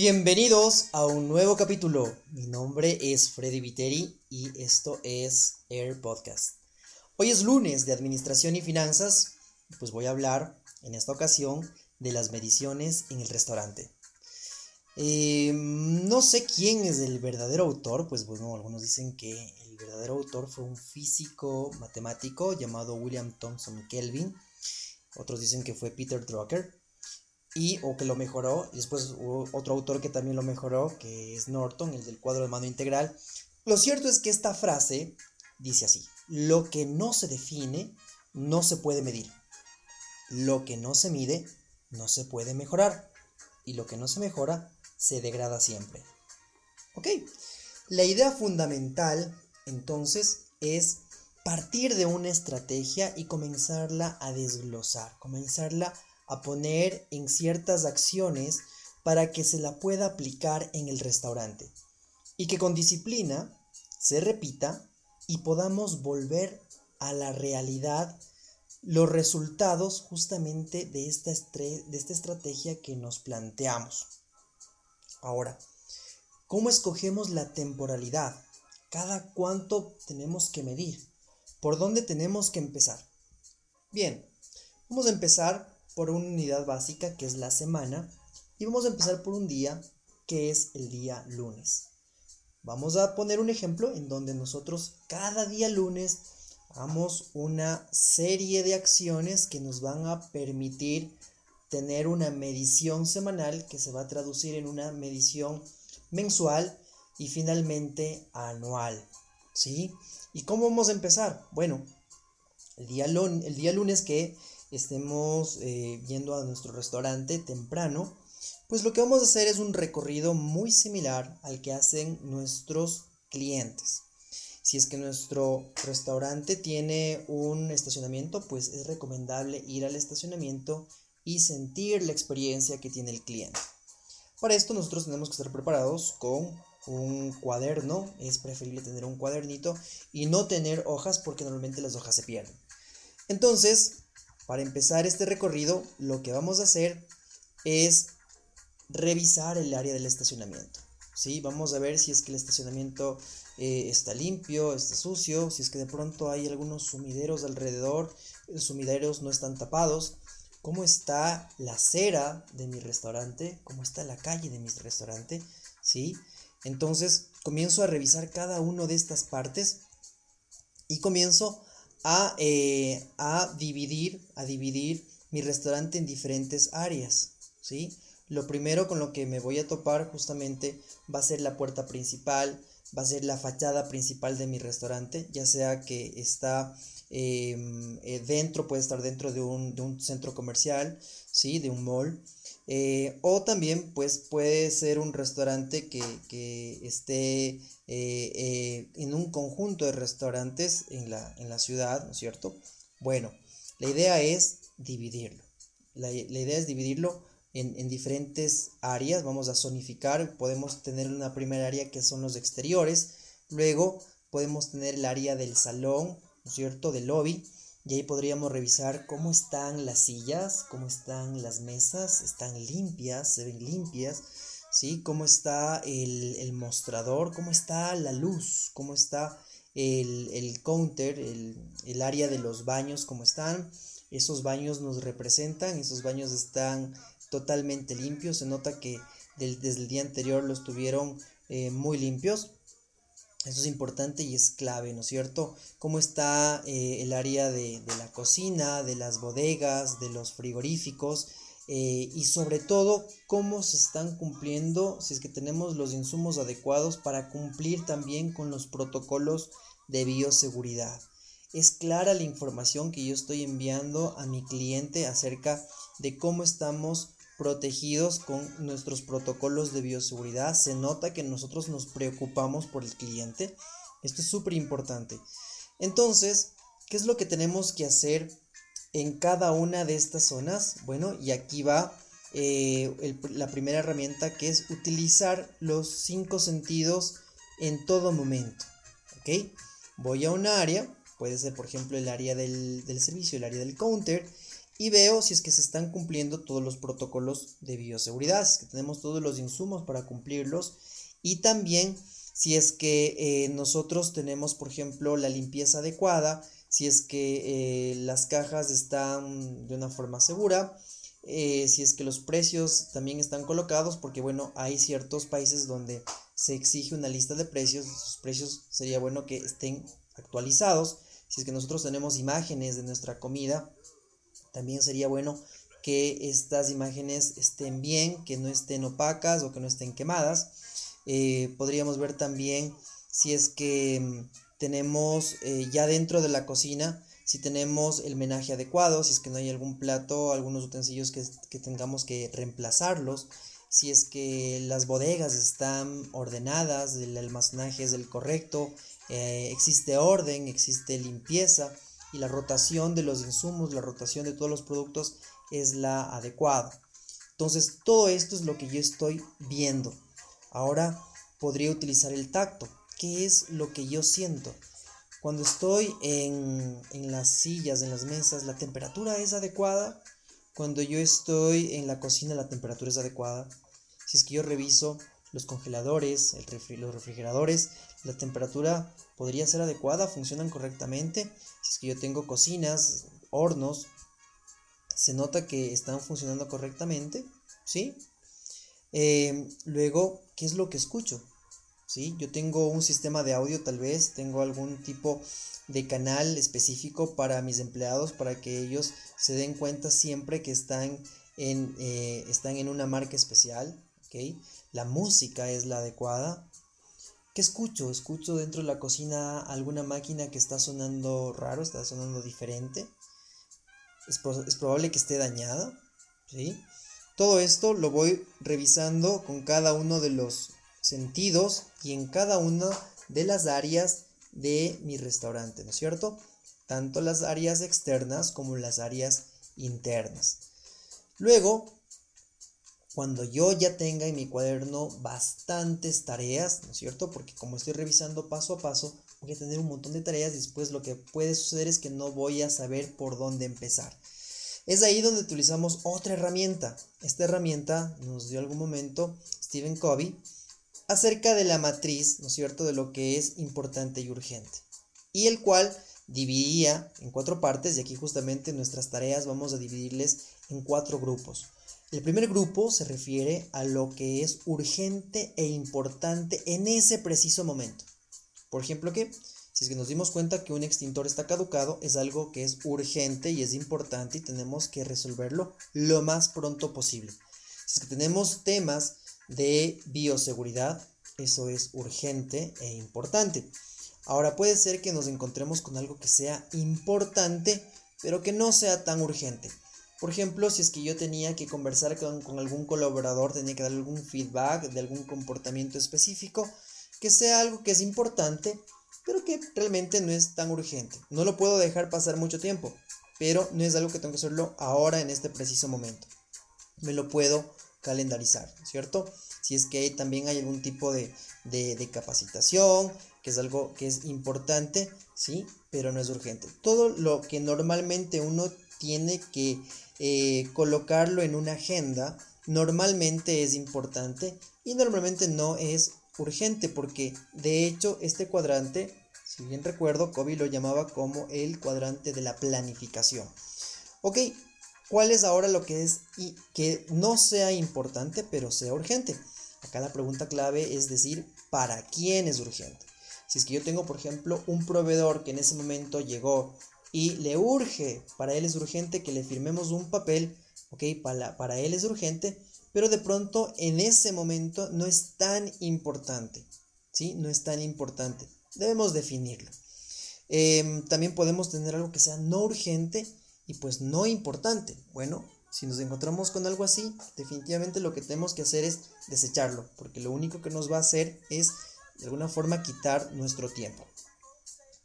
Bienvenidos a un nuevo capítulo. Mi nombre es Freddy Viteri y esto es Air Podcast. Hoy es lunes de Administración y Finanzas, pues voy a hablar en esta ocasión de las mediciones en el restaurante. Eh, no sé quién es el verdadero autor, pues bueno, algunos dicen que el verdadero autor fue un físico matemático llamado William Thomson Kelvin, otros dicen que fue Peter Drucker y o que lo mejoró, y después hubo otro autor que también lo mejoró, que es Norton, el del cuadro de mano integral. Lo cierto es que esta frase dice así, lo que no se define no se puede medir, lo que no se mide no se puede mejorar, y lo que no se mejora se degrada siempre. ¿Ok? La idea fundamental entonces es partir de una estrategia y comenzarla a desglosar, comenzarla a poner en ciertas acciones para que se la pueda aplicar en el restaurante y que con disciplina se repita y podamos volver a la realidad los resultados justamente de esta, de esta estrategia que nos planteamos. Ahora, ¿cómo escogemos la temporalidad? ¿Cada cuánto tenemos que medir? ¿Por dónde tenemos que empezar? Bien, vamos a empezar por una unidad básica que es la semana y vamos a empezar por un día que es el día lunes. Vamos a poner un ejemplo en donde nosotros cada día lunes hagamos una serie de acciones que nos van a permitir tener una medición semanal que se va a traducir en una medición mensual y finalmente anual. ¿Sí? ¿Y cómo vamos a empezar? Bueno, el día, el día lunes que estemos eh, yendo a nuestro restaurante temprano, pues lo que vamos a hacer es un recorrido muy similar al que hacen nuestros clientes. Si es que nuestro restaurante tiene un estacionamiento, pues es recomendable ir al estacionamiento y sentir la experiencia que tiene el cliente. Para esto nosotros tenemos que estar preparados con un cuaderno, es preferible tener un cuadernito y no tener hojas porque normalmente las hojas se pierden. Entonces, para empezar este recorrido, lo que vamos a hacer es revisar el área del estacionamiento. ¿sí? Vamos a ver si es que el estacionamiento eh, está limpio, está sucio, si es que de pronto hay algunos sumideros alrededor, los sumideros no están tapados, cómo está la acera de mi restaurante, cómo está la calle de mi restaurante, ¿sí? Entonces comienzo a revisar cada una de estas partes y comienzo a, eh, a dividir, a dividir mi restaurante en diferentes áreas, ¿sí? Lo primero con lo que me voy a topar justamente va a ser la puerta principal, va a ser la fachada principal de mi restaurante, ya sea que está em, eh, dentro, puede estar dentro de un, de un centro comercial, ¿sí? De un mall. Eh, o también pues puede ser un restaurante que, que esté eh, eh, en un conjunto de restaurantes en la, en la ciudad, ¿no es cierto? Bueno, la idea es dividirlo. La, la idea es dividirlo en, en diferentes áreas. Vamos a zonificar. Podemos tener una primera área que son los exteriores. Luego podemos tener el área del salón, ¿no es cierto? Del lobby. Y ahí podríamos revisar cómo están las sillas, cómo están las mesas, están limpias, se ven limpias, ¿sí? Cómo está el, mostrador, cómo está la luz, cómo está el, counter, el, área de los baños, cómo están. Esos baños nos representan, esos baños están totalmente limpios, se nota que desde el día anterior los tuvieron eh, muy limpios. Eso es importante y es clave, ¿no es cierto? Cómo está eh, el área de, la cocina, de las bodegas, de los frigoríficos eh, y sobre todo cómo se están cumpliendo, si es que tenemos los insumos adecuados para cumplir también con los protocolos de bioseguridad. es clara la información que yo estoy enviando a mi cliente acerca de cómo estamos protegidos con nuestros protocolos de bioseguridad. Se nota que nosotros nos preocupamos por el cliente. Esto es súper importante. Entonces, ¿qué es lo que tenemos que hacer en cada una de estas zonas? Bueno, y aquí va eh, la primera herramienta que es utilizar los cinco sentidos en todo momento. ¿Ok? Voy a un área, puede ser por ejemplo el área del, del servicio, el área del counter, y veo si es que se están cumpliendo todos los protocolos de bioseguridad, si es que tenemos todos los insumos para cumplirlos y también si es que eh, nosotros tenemos, por ejemplo, la limpieza adecuada, si es que eh, las cajas están de una forma segura, eh, si es que los precios también están colocados, porque bueno, hay ciertos países donde se exige una lista de precios, esos precios sería bueno que estén actualizados, si es que nosotros tenemos imágenes de nuestra comida, también sería bueno que estas imágenes estén bien, que no estén opacas o que no estén quemadas. Eh, podríamos ver también si es que mm, tenemos eh, ya dentro de la cocina, si tenemos el menaje adecuado, si es que no hay algún plato, algunos utensilios que, tengamos que reemplazarlos, si es que las bodegas están ordenadas, el almacenaje es el correcto, eh, existe orden, existe limpieza y la rotación de los insumos, la rotación de todos los productos es la adecuada. Entonces, todo esto es lo que yo estoy viendo. Ahora podría utilizar el tacto. ¿Qué es lo que yo siento? Cuando estoy en, en las sillas, en las mesas, la temperatura es adecuada. Cuando yo estoy en la cocina, la temperatura es adecuada. Si es que yo reviso los congeladores, los refrigeradores, la temperatura podría ser adecuada, funcionan correctamente. Si es que yo tengo cocinas, hornos, se nota que están funcionando correctamente, ¿sí? Eh, luego, ¿qué es lo que escucho? ¿Sí? Yo tengo un sistema de audio tal vez, tengo algún tipo de canal específico para mis empleados para que ellos se den cuenta siempre que están en, eh, están en una marca especial. La música es la adecuada, ¿Qué escucho? Escucho dentro de la cocina alguna máquina que está sonando raro, está sonando diferente. Es, probable que esté dañada. ¿sí? Todo esto lo voy revisando con cada uno de los sentidos y en cada una de las áreas de mi restaurante, ¿no es cierto? Tanto las áreas externas como las áreas internas. Luego cuando yo ya tenga en mi cuaderno bastantes tareas, ¿no es cierto? Porque como estoy revisando paso a paso, voy a tener un montón de tareas y después lo que puede suceder es que no voy a saber por dónde empezar. Es ahí donde utilizamos otra herramienta. Esta herramienta nos dio algún momento Stephen Covey acerca de la matriz, ¿no es cierto?, de lo que es importante y urgente. Y el cual dividía en cuatro partes y aquí justamente nuestras tareas vamos a dividirles en cuatro grupos. El primer grupo se refiere a lo que es urgente e importante en ese preciso momento. Por ejemplo, que si es que nos dimos cuenta que un extintor está caducado, es algo que es urgente y es importante y tenemos que resolverlo lo más pronto posible. Si es que tenemos temas de bioseguridad, eso es urgente e importante. Ahora puede ser que nos encontremos con algo que sea importante, pero que no sea tan urgente. Por ejemplo, si es que yo tenía que conversar con, algún colaborador, tenía que dar algún feedback de algún comportamiento específico, que sea algo que es importante, pero que realmente no es tan urgente. No lo puedo dejar pasar mucho tiempo, pero no es algo que tengo que hacerlo ahora en este preciso momento. Me lo puedo calendarizar, ¿cierto? Si es que también hay algún tipo de, de capacitación, que es algo que es importante, ¿sí? Pero no es urgente. Todo lo que normalmente uno tiene que eh, colocarlo en una agenda normalmente es importante y normalmente no es urgente porque de hecho este cuadrante, si bien recuerdo, Kobe lo llamaba como el cuadrante de la planificación. Ok, ¿cuál es ahora lo que es y que no sea importante pero sea urgente? Acá la pregunta clave es decir, ¿para quién es urgente? Si es que yo tengo, por ejemplo, un proveedor que en ese momento llegó y le urge, para él es urgente que le firmemos un papel, ¿ok? Para, para él es urgente, pero de pronto en ese momento no es tan importante, ¿sí? No es tan importante. Debemos definirlo. Em, también podemos tener algo que sea no urgente y pues no importante. Bueno, si nos encontramos con algo así, definitivamente lo que tenemos que hacer es desecharlo, porque lo único que nos va a hacer es de alguna forma quitar nuestro tiempo.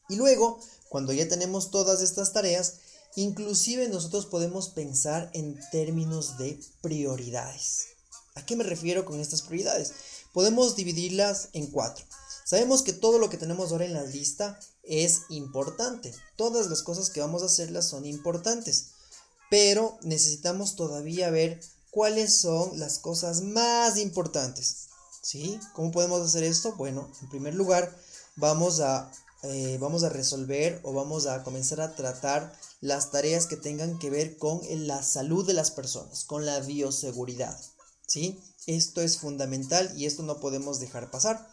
Y luego, cuando ya tenemos todas estas tareas, inclusive nosotros podemos pensar en términos de prioridades. ¿A qué me refiero con estas prioridades? Podemos dividirlas en cuatro. Sabemos que todo lo que tenemos ahora en la lista es importante. Todas las cosas que vamos a hacerlas son importantes. Pero necesitamos todavía ver cuáles son las cosas más importantes. ¿Sí? ¿Cómo podemos hacer esto? Bueno, en primer lugar, vamos a, eh, vamos a resolver o vamos a comenzar a tratar las tareas que tengan que ver con la salud de las personas, con la bioseguridad. ¿Sí? Esto es fundamental y esto no podemos dejar pasar.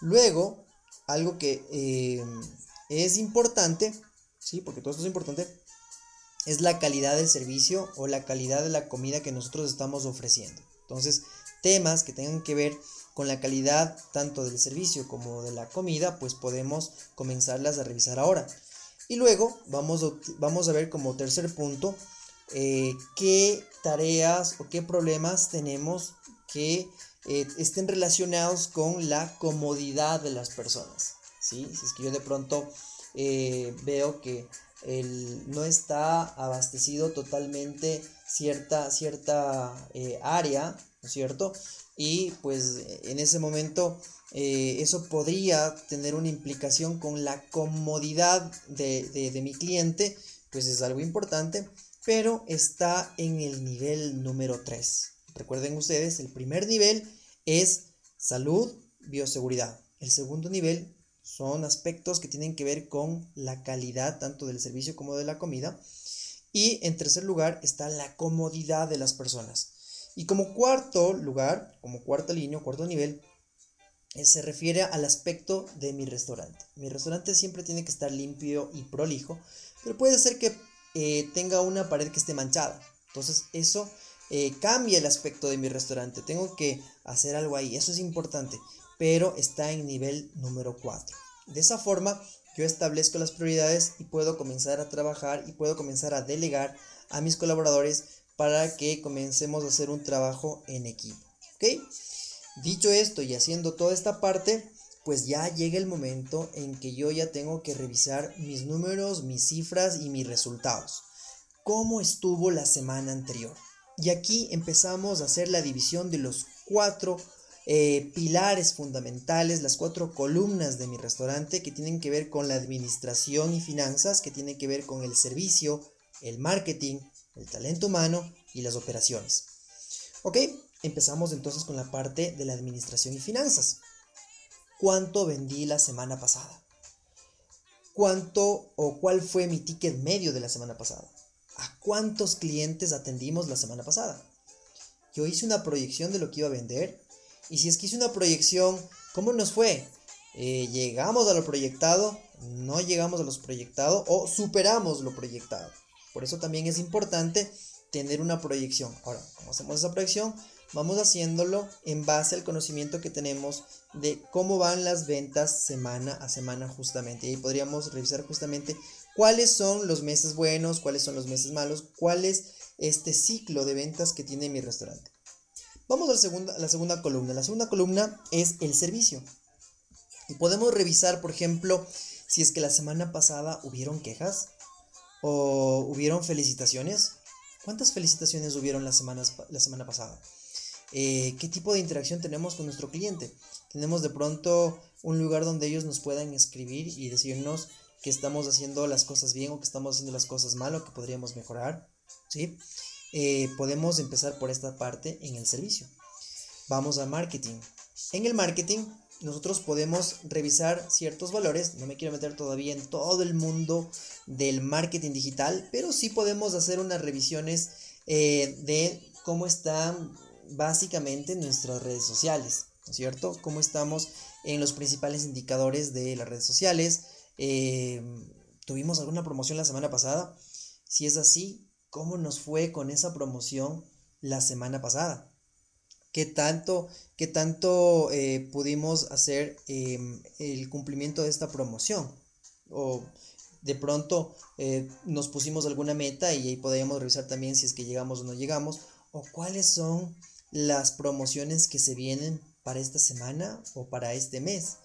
Luego, algo que eh, es importante, ¿sí? Porque todo esto es importante, es la calidad del servicio o la calidad de la comida que nosotros estamos ofreciendo. Entonces, temas que tengan que ver con la calidad tanto del servicio como de la comida, pues podemos comenzarlas a revisar ahora. Y luego vamos a, vamos a ver como tercer punto eh, qué tareas o qué problemas tenemos que eh, estén relacionados con la comodidad de las personas. ¿sí? Si es que yo de pronto eh, veo que no está abastecido totalmente cierta, cierta área, ¿no es cierto? Y pues en ese momento eso podría tener una implicación con la comodidad de, de mi cliente, pues es algo importante, pero está en el nivel número 3. Recuerden ustedes, el primer nivel es salud, bioseguridad. El segundo nivel son aspectos que tienen que ver con la calidad tanto del servicio como de la comida. Y en tercer lugar está la comodidad de las personas. Y como cuarto lugar, como cuarta línea, cuarto nivel, eh, se refiere al aspecto de mi restaurante. Mi restaurante siempre tiene que estar limpio y prolijo, pero puede ser que eh, tenga una pared que esté manchada. Entonces eso eh, cambia el aspecto de mi restaurante. Tengo que hacer algo ahí. Eso es importante. Pero está en nivel número 4. De esa forma yo establezco las prioridades y puedo comenzar a trabajar y puedo comenzar a delegar a mis colaboradores para que comencemos a hacer un trabajo en equipo. ¿Ok? Dicho esto y haciendo toda esta parte, pues ya llega el momento en que yo ya tengo que revisar mis números, mis cifras y mis resultados. ¿Cómo estuvo la semana anterior? Y aquí empezamos a hacer la división de los cuatro eh, pilares fundamentales, las cuatro columnas de mi restaurante que tienen que ver con la administración y finanzas, que tienen que ver con el servicio, el marketing, el talento humano y las operaciones. Ok, empezamos entonces con la parte de la administración y finanzas. ¿Cuánto vendí la semana pasada? ¿Cuánto o cuál fue mi ticket medio de la semana pasada? ¿A cuántos clientes atendimos la semana pasada? Yo hice una proyección de lo que iba a vender. Y si es que hice una proyección, ¿cómo nos fue? Eh, ¿Llegamos a lo proyectado? ¿No llegamos a lo proyectado? ¿O superamos lo proyectado? Por eso también es importante tener una proyección. Ahora, ¿cómo hacemos esa proyección? Vamos haciéndolo en base al conocimiento que tenemos de cómo van las ventas semana a semana justamente. Y ahí podríamos revisar justamente cuáles son los meses buenos, cuáles son los meses malos, cuál es este ciclo de ventas que tiene mi restaurante. Vamos a la segunda, la segunda columna. La segunda columna es el servicio. Y podemos revisar, por ejemplo, si es que la semana pasada hubieron quejas o hubieron felicitaciones. ¿Cuántas felicitaciones hubieron la, la semana pasada? Eh, ¿Qué tipo de interacción tenemos con nuestro cliente? Tenemos de pronto un lugar donde ellos nos puedan escribir y decirnos que estamos haciendo las cosas bien o que estamos haciendo las cosas mal o que podríamos mejorar, ¿sí? Eh, podemos empezar por esta parte en el servicio. Vamos a marketing. En el marketing nosotros podemos revisar ciertos valores. No me quiero meter todavía en todo el mundo del marketing digital, pero sí podemos hacer unas revisiones eh, de cómo están básicamente nuestras redes sociales, ¿no es cierto? Cómo estamos en los principales indicadores de las redes sociales, Em, ¿Tuvimos alguna promoción la semana pasada? Si es así, ¿cómo nos fue con esa promoción la semana pasada? ¿Qué tanto, qué tanto eh, pudimos hacer em, el cumplimiento de esta promoción? o de pronto eh, nos pusimos alguna meta y ahí podríamos revisar también si es que llegamos o no llegamos, o cuáles son las promociones que se vienen para esta semana o para este mes,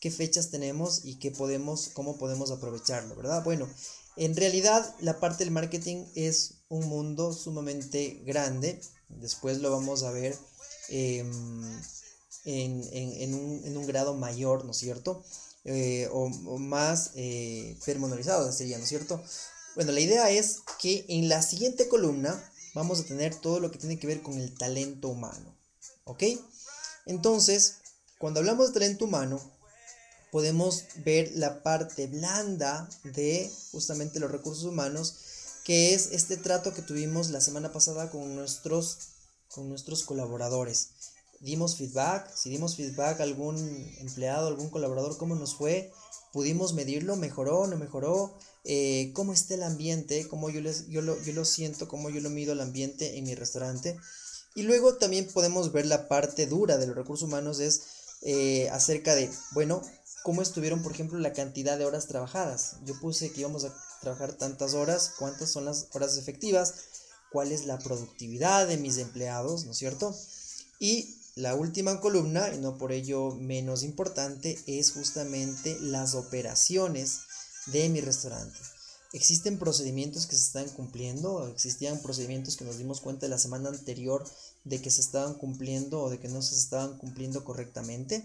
qué fechas tenemos y qué podemos, cómo podemos aprovecharlo, ¿verdad? Bueno, en realidad la parte del marketing es un mundo sumamente grande, después lo vamos a ver em, en, un, grado mayor, ¿no es cierto? Eh, o, más eh, sería, ¿no es cierto? Bueno, la idea es que en la siguiente columna vamos a tener todo lo que tiene que ver con el talento humano, ¿ok? Entonces, cuando hablamos de talento humano, podemos ver la parte blanda de justamente los recursos humanos, que es este trato que tuvimos la semana pasada con nuestros, con nuestros colaboradores. Dimos feedback, si dimos feedback a algún empleado, algún colaborador, cómo nos fue, pudimos medirlo, mejoró, no mejoró, eh, cómo está el ambiente, cómo yo, les, yo, lo, yo lo siento, cómo yo lo mido el ambiente en mi restaurante. Y luego también podemos ver la parte dura de los recursos humanos, es eh, acerca de, bueno, cómo estuvieron, por ejemplo, la cantidad de horas trabajadas. Yo puse que íbamos a trabajar tantas horas, cuántas son las horas efectivas, cuál es la productividad de mis empleados, ¿no es cierto? Y la última columna, y no por ello menos importante, es justamente las operaciones de mi restaurante. Existen procedimientos que se están cumpliendo, existían procedimientos que nos dimos cuenta la semana anterior de que se estaban cumpliendo o de que no se estaban cumpliendo correctamente.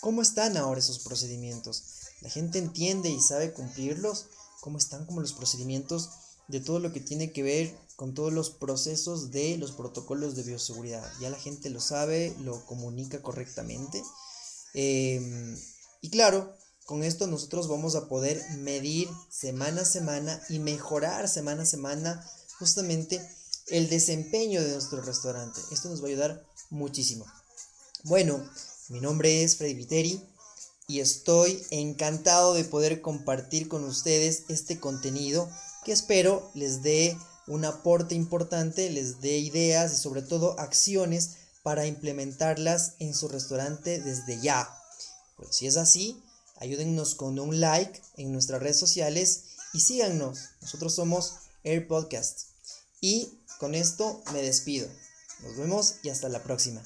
¿Cómo están ahora esos procedimientos? ¿La gente entiende y sabe cumplirlos? ¿Cómo están como los procedimientos de todo lo que tiene que ver con todos los procesos de los protocolos de bioseguridad? Ya la gente lo sabe, lo comunica correctamente. Em, y claro, con esto nosotros vamos a poder medir semana a semana y mejorar semana a semana justamente el desempeño de nuestro restaurante. Esto nos va a ayudar muchísimo. Bueno, mi nombre es Freddy Viteri y estoy encantado de poder compartir con ustedes este contenido que espero les dé un aporte importante, les dé ideas y sobre todo acciones para implementarlas en su restaurante desde ya. Pues si es así, ayúdennos con un like en nuestras redes sociales y síganos. Nosotros somos Air Podcast. Y con esto me despido. Nos vemos y hasta la próxima.